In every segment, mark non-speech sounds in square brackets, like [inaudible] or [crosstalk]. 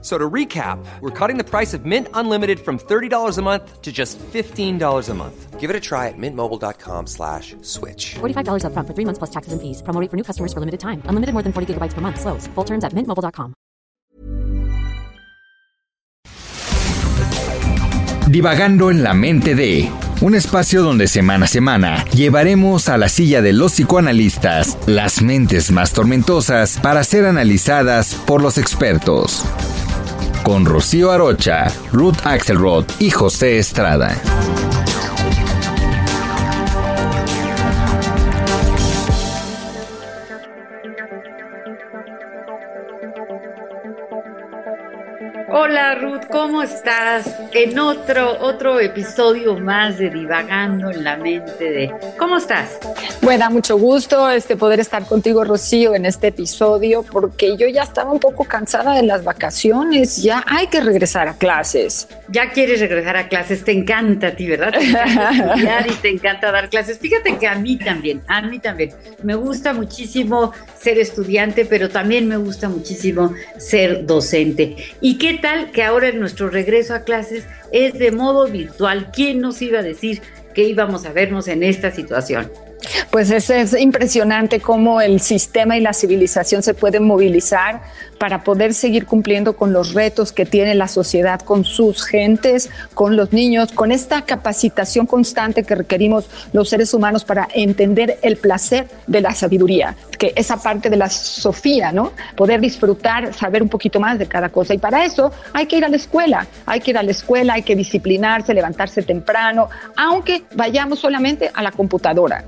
So to recap, we're cutting the price of Mint Unlimited from $30 a month to just $15 a month. Give it a try at mintmobile.com slash switch. $45 up front for three months plus taxes and fees. Promo rate for new customers for limited time. Unlimited more than 40 gigabytes per month. Slows. Full terms at mintmobile.com. Divagando en la mente de... Un espacio donde semana a semana llevaremos a la silla de los psicoanalistas las mentes más tormentosas para ser analizadas por los expertos con Rocío Arocha, Ruth Axelrod y José Estrada. Hola Ruth, ¿cómo estás? En otro, otro episodio más de Divagando en la mente de... ¿Cómo estás? Bueno, mucho gusto este, poder estar contigo, Rocío, en este episodio, porque yo ya estaba un poco cansada de las vacaciones, ya hay que regresar a clases. Ya quieres regresar a clases, te encanta a ti, ¿verdad? Te encanta [laughs] estudiar y te encanta dar clases. Fíjate que a mí también, a mí también. Me gusta muchísimo ser estudiante, pero también me gusta muchísimo ser docente. ¿Y qué tal que ahora en nuestro regreso a clases es de modo virtual? ¿Quién nos iba a decir que íbamos a vernos en esta situación? Pues es, es, impresionante cómo el sistema y la civilización se pueden movilizar para poder seguir cumpliendo con los retos que tiene la sociedad con sus gentes, con los niños, con esta capacitación constante que requerimos los seres humanos para entender el placer de la sabiduría, que esa parte de la sofía, ¿no? Poder disfrutar, saber un poquito más de cada cosa. Y para eso hay que ir a la escuela, hay que ir a la escuela, hay que disciplinarse, levantarse temprano, aunque vayamos solamente a la computadora.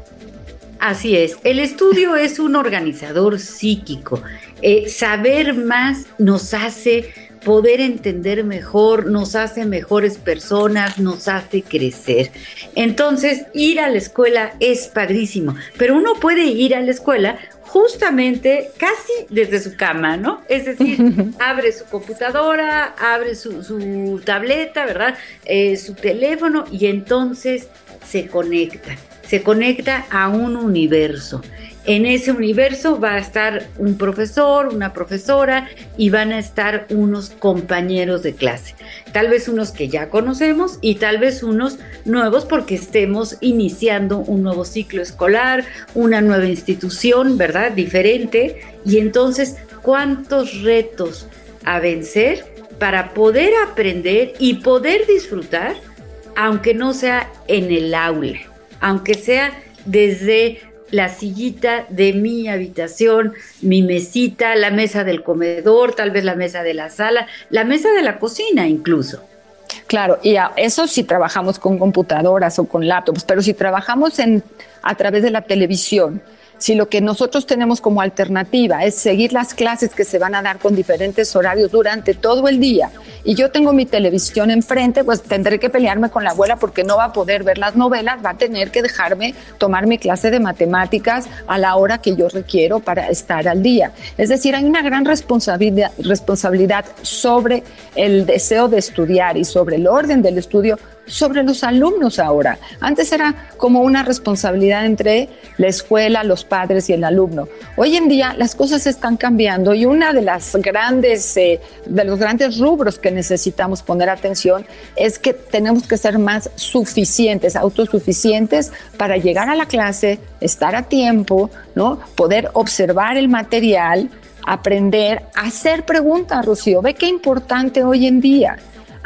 Así es, el estudio es un organizador psíquico. Eh, saber más nos hace poder entender mejor, nos hace mejores personas, nos hace crecer. Entonces, ir a la escuela es padrísimo, pero uno puede ir a la escuela justamente casi desde su cama, ¿no? Es decir, [laughs] abre su computadora, abre su, tableta, ¿verdad? Eh, su teléfono y entonces se conecta se conecta a un universo. En ese universo va a estar un profesor, una profesora y van a estar unos compañeros de clase. Tal vez unos que ya conocemos y tal vez unos nuevos porque estemos iniciando un nuevo ciclo escolar, una nueva institución, ¿verdad? Diferente. Y entonces, ¿cuántos retos a vencer para poder aprender y poder disfrutar, aunque no sea en el aula? Aunque sea desde la sillita de mi habitación, mi mesita, la mesa del comedor, tal vez la mesa de la sala, la mesa de la cocina incluso. Claro, y eso si trabajamos con computadoras o con laptops, pero si trabajamos en, a través de la televisión, si lo que nosotros tenemos como alternativa es seguir las clases que se van a dar con diferentes horarios durante todo el día y yo tengo mi televisión enfrente, pues tendré que pelearme con la abuela porque no va a poder ver las novelas, va a tener que dejarme tomar mi clase de matemáticas a la hora que yo requiero para estar al día. Es decir, hay una gran responsabilidad, responsabilidad sobre el deseo de estudiar y sobre el orden del estudio sobre los alumnos ahora. Antes era como una responsabilidad entre la escuela, los padres y el alumno. Hoy en día las cosas están cambiando y una de las grandes eh, de los grandes rubros que necesitamos poner atención es que tenemos que ser más suficientes, autosuficientes para llegar a la clase, estar a tiempo, ¿no? Poder observar el material, aprender, hacer preguntas, Rocío. Ve qué importante hoy en día.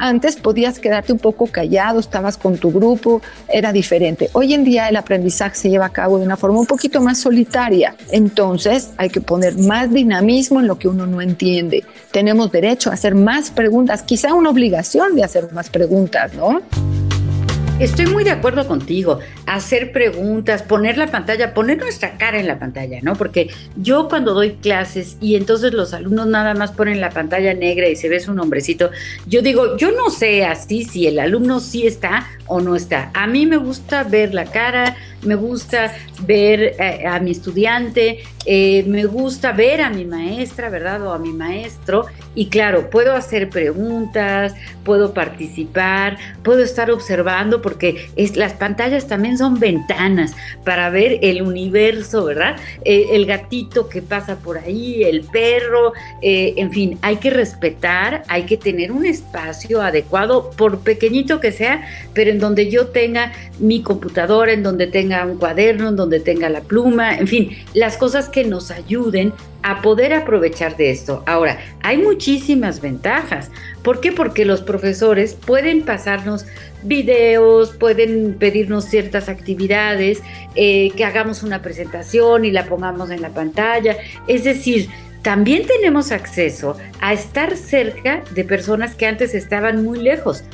Antes podías quedarte un poco callado, estabas con tu grupo, era diferente. Hoy en día el aprendizaje se lleva a cabo de una forma un poquito más solitaria. Entonces hay que poner más dinamismo en lo que uno no entiende. Tenemos derecho a hacer más preguntas, quizá una obligación de hacer más preguntas, ¿no? Estoy muy de acuerdo contigo. Hacer preguntas, poner la pantalla, poner nuestra cara en la pantalla, ¿no? Porque yo cuando doy clases y entonces los alumnos nada más ponen la pantalla negra y se ve su nombrecito, yo digo, yo no sé así si el alumno sí está o no está. A mí me gusta ver la cara, me gusta ver eh, a mi estudiante, eh, me gusta ver a mi maestra, ¿verdad? O a mi maestro. Y claro, puedo hacer preguntas, puedo participar, puedo estar observando, porque las pantallas también son ventanas para ver el universo, ¿verdad? Eh, el gatito que pasa por ahí, el perro, en fin, hay que respetar, hay que tener un espacio adecuado, por pequeñito que sea, pero en donde yo tenga mi computadora, en donde tenga un cuaderno, en donde tenga la pluma, en fin, las cosas que nos ayuden a poder aprovechar de esto. Ahora, hay muchísimas ventajas. ¿Por qué? Porque los profesores pueden pasarnos videos, pueden pedirnos ciertas actividades, eh, que hagamos una presentación y la pongamos en la pantalla. Es decir, también tenemos acceso a estar cerca de personas que antes estaban muy lejos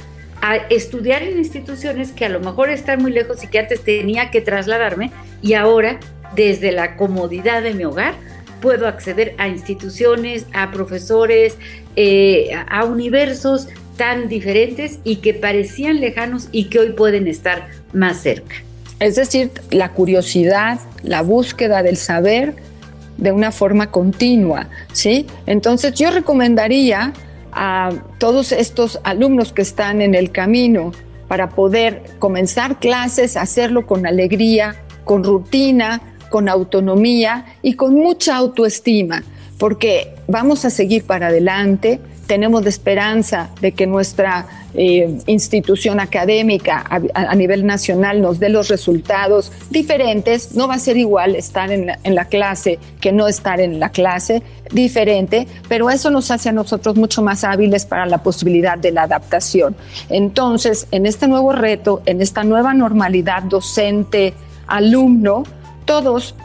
a estudiar en instituciones que a lo mejor están muy lejos y que antes tenía que trasladarme y ahora desde la comodidad de mi hogar puedo acceder a instituciones, a profesores, eh, a universos tan diferentes y que parecían lejanos y que hoy pueden estar más cerca. Es decir, la curiosidad, la búsqueda del saber de una forma continua, ¿sí? Entonces yo recomendaría a todos estos alumnos que están en el camino para poder comenzar clases, hacerlo con alegría, con rutina, con autonomía y con mucha autoestima, porque vamos a seguir para adelante, tenemos la esperanza de que nuestra eh, institución académica a, nivel nacional nos dé los resultados diferentes. No va a ser igual estar en la, clase que no estar en la clase, diferente, pero eso nos hace a nosotros mucho más hábiles para la posibilidad de la adaptación. Entonces, en este nuevo reto, en esta nueva normalidad docente, alumno, todos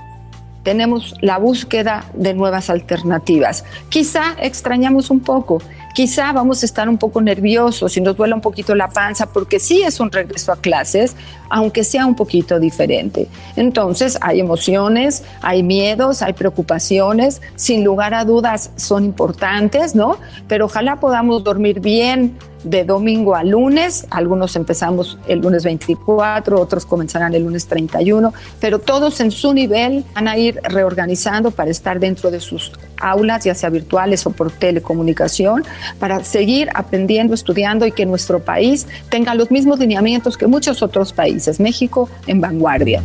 tenemos la búsqueda de nuevas alternativas. Quizá extrañamos un poco, quizá vamos a estar un poco nerviosos y nos duele un poquito la panza porque sí es un regreso a clases, aunque sea un poquito diferente. Entonces hay emociones, hay miedos, hay preocupaciones, sin lugar a dudas son importantes, ¿no? Pero ojalá podamos dormir bien de domingo a lunes. Algunos empezamos el lunes 24, otros comenzarán el lunes 31, pero todos en su nivel van a ir reorganizando para estar dentro de sus aulas, ya sea virtuales o por telecomunicación, para seguir aprendiendo, estudiando y que nuestro país tenga los mismos lineamientos que muchos otros países. México en vanguardia.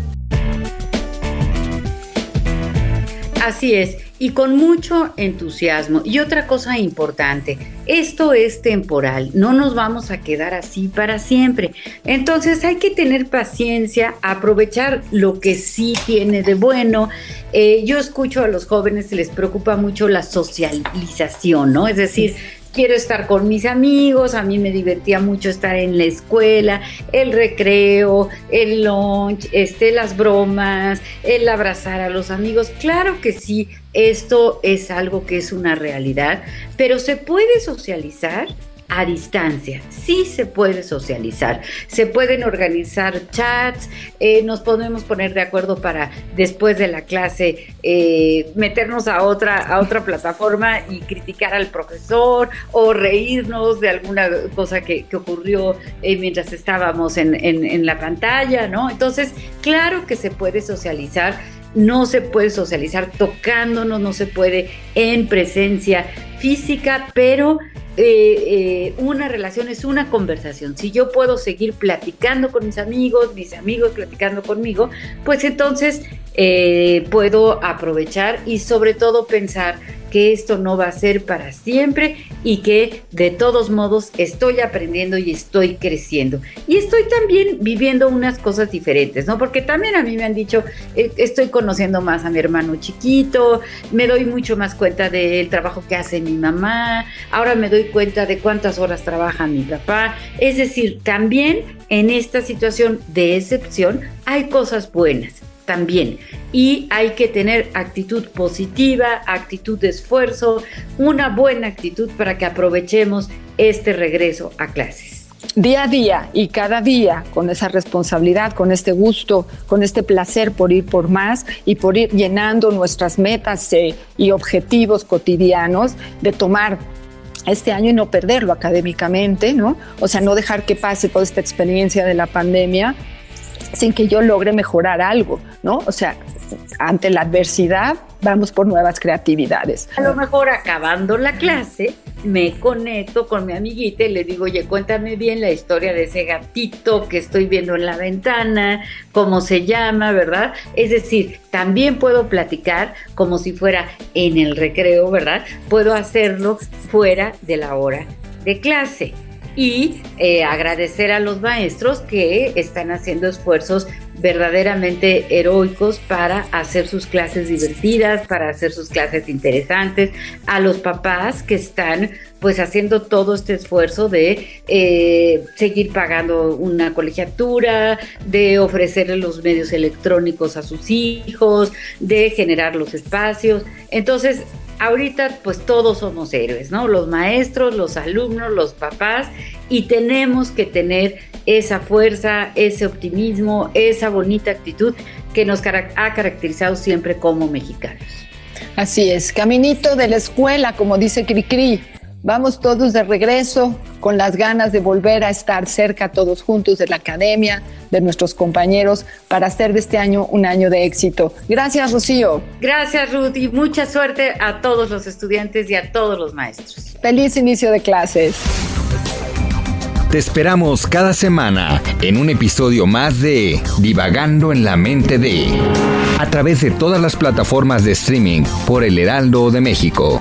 Así es y con mucho entusiasmo. Y otra cosa importante, esto es temporal, no nos vamos a quedar así para siempre. Entonces hay que tener paciencia, aprovechar lo que sí tiene de bueno. Eh, yo escucho a los jóvenes, les preocupa mucho la socialización, ¿no? Es decir, quiero estar con mis amigos, a mí me divertía mucho estar en la escuela, el recreo, el lunch, este, las bromas, el abrazar a los amigos. Claro que sí, esto es algo que es una realidad, pero se puede socializar a distancia. Sí se puede socializar, se pueden organizar chats, eh, nos podemos poner de acuerdo para después de la clase eh, meternos a otra, a otra plataforma y criticar al profesor o reírnos de alguna cosa que, ocurrió eh, mientras estábamos en, en la pantalla, ¿no? Entonces, claro que se puede socializar no se puede socializar tocándonos, no se puede en presencia física, pero eh, eh, una relación es una conversación. Si yo puedo seguir platicando con mis amigos, mis amigos platicando conmigo, pues entonces eh, puedo aprovechar y sobre todo pensar que esto no va a ser para siempre y que de todos modos estoy aprendiendo y estoy creciendo. Y estoy también viviendo unas cosas diferentes, ¿no? Porque también a mí me han dicho, eh, estoy conociendo más a mi hermano chiquito, me doy mucho más cuenta del trabajo que hace mi mamá, ahora me doy cuenta de cuántas horas trabaja mi papá. Es decir, también en esta situación de excepción hay cosas buenas también. Y hay que tener actitud positiva, actitud de esfuerzo, una buena actitud para que aprovechemos este regreso a clases. Día a día y cada día con esa responsabilidad, con este gusto, con este placer por ir por más y por ir llenando nuestras metas eh, y objetivos cotidianos de tomar este año y no perderlo académicamente, ¿no? O sea, no dejar que pase toda esta experiencia de la pandemia sin que yo logre mejorar algo, ¿no? O sea, ante la adversidad vamos por nuevas creatividades. A lo mejor acabando la clase, me conecto con mi amiguita y le digo, oye, cuéntame bien la historia de ese gatito que estoy viendo en la ventana, cómo se llama, ¿verdad? Es decir, también puedo platicar como si fuera en el recreo, ¿verdad? Puedo hacerlo fuera de la hora de clase y eh, agradecer a los maestros que están haciendo esfuerzos verdaderamente heroicos para hacer sus clases divertidas, para hacer sus clases interesantes, a los papás que están pues haciendo todo este esfuerzo de eh, seguir pagando una colegiatura, de ofrecerle los medios electrónicos a sus hijos, de generar los espacios. Entonces, ahorita pues todos somos héroes, ¿no? Los maestros, los alumnos, los papás, y tenemos que tener esa fuerza, ese optimismo, esa bonita actitud que nos ha caracterizado siempre como mexicanos. Así es, caminito de la escuela, como dice Cricri. Vamos todos de regreso con las ganas de volver a estar cerca todos juntos de la academia, de nuestros compañeros, para hacer de este año un año de éxito. Gracias, Rocío. Gracias, Ruth, y mucha suerte a todos los estudiantes y a todos los maestros. Feliz inicio de clases. Te esperamos cada semana en un episodio más de Divagando en la mente de a través de todas las plataformas de streaming por El Heraldo de México.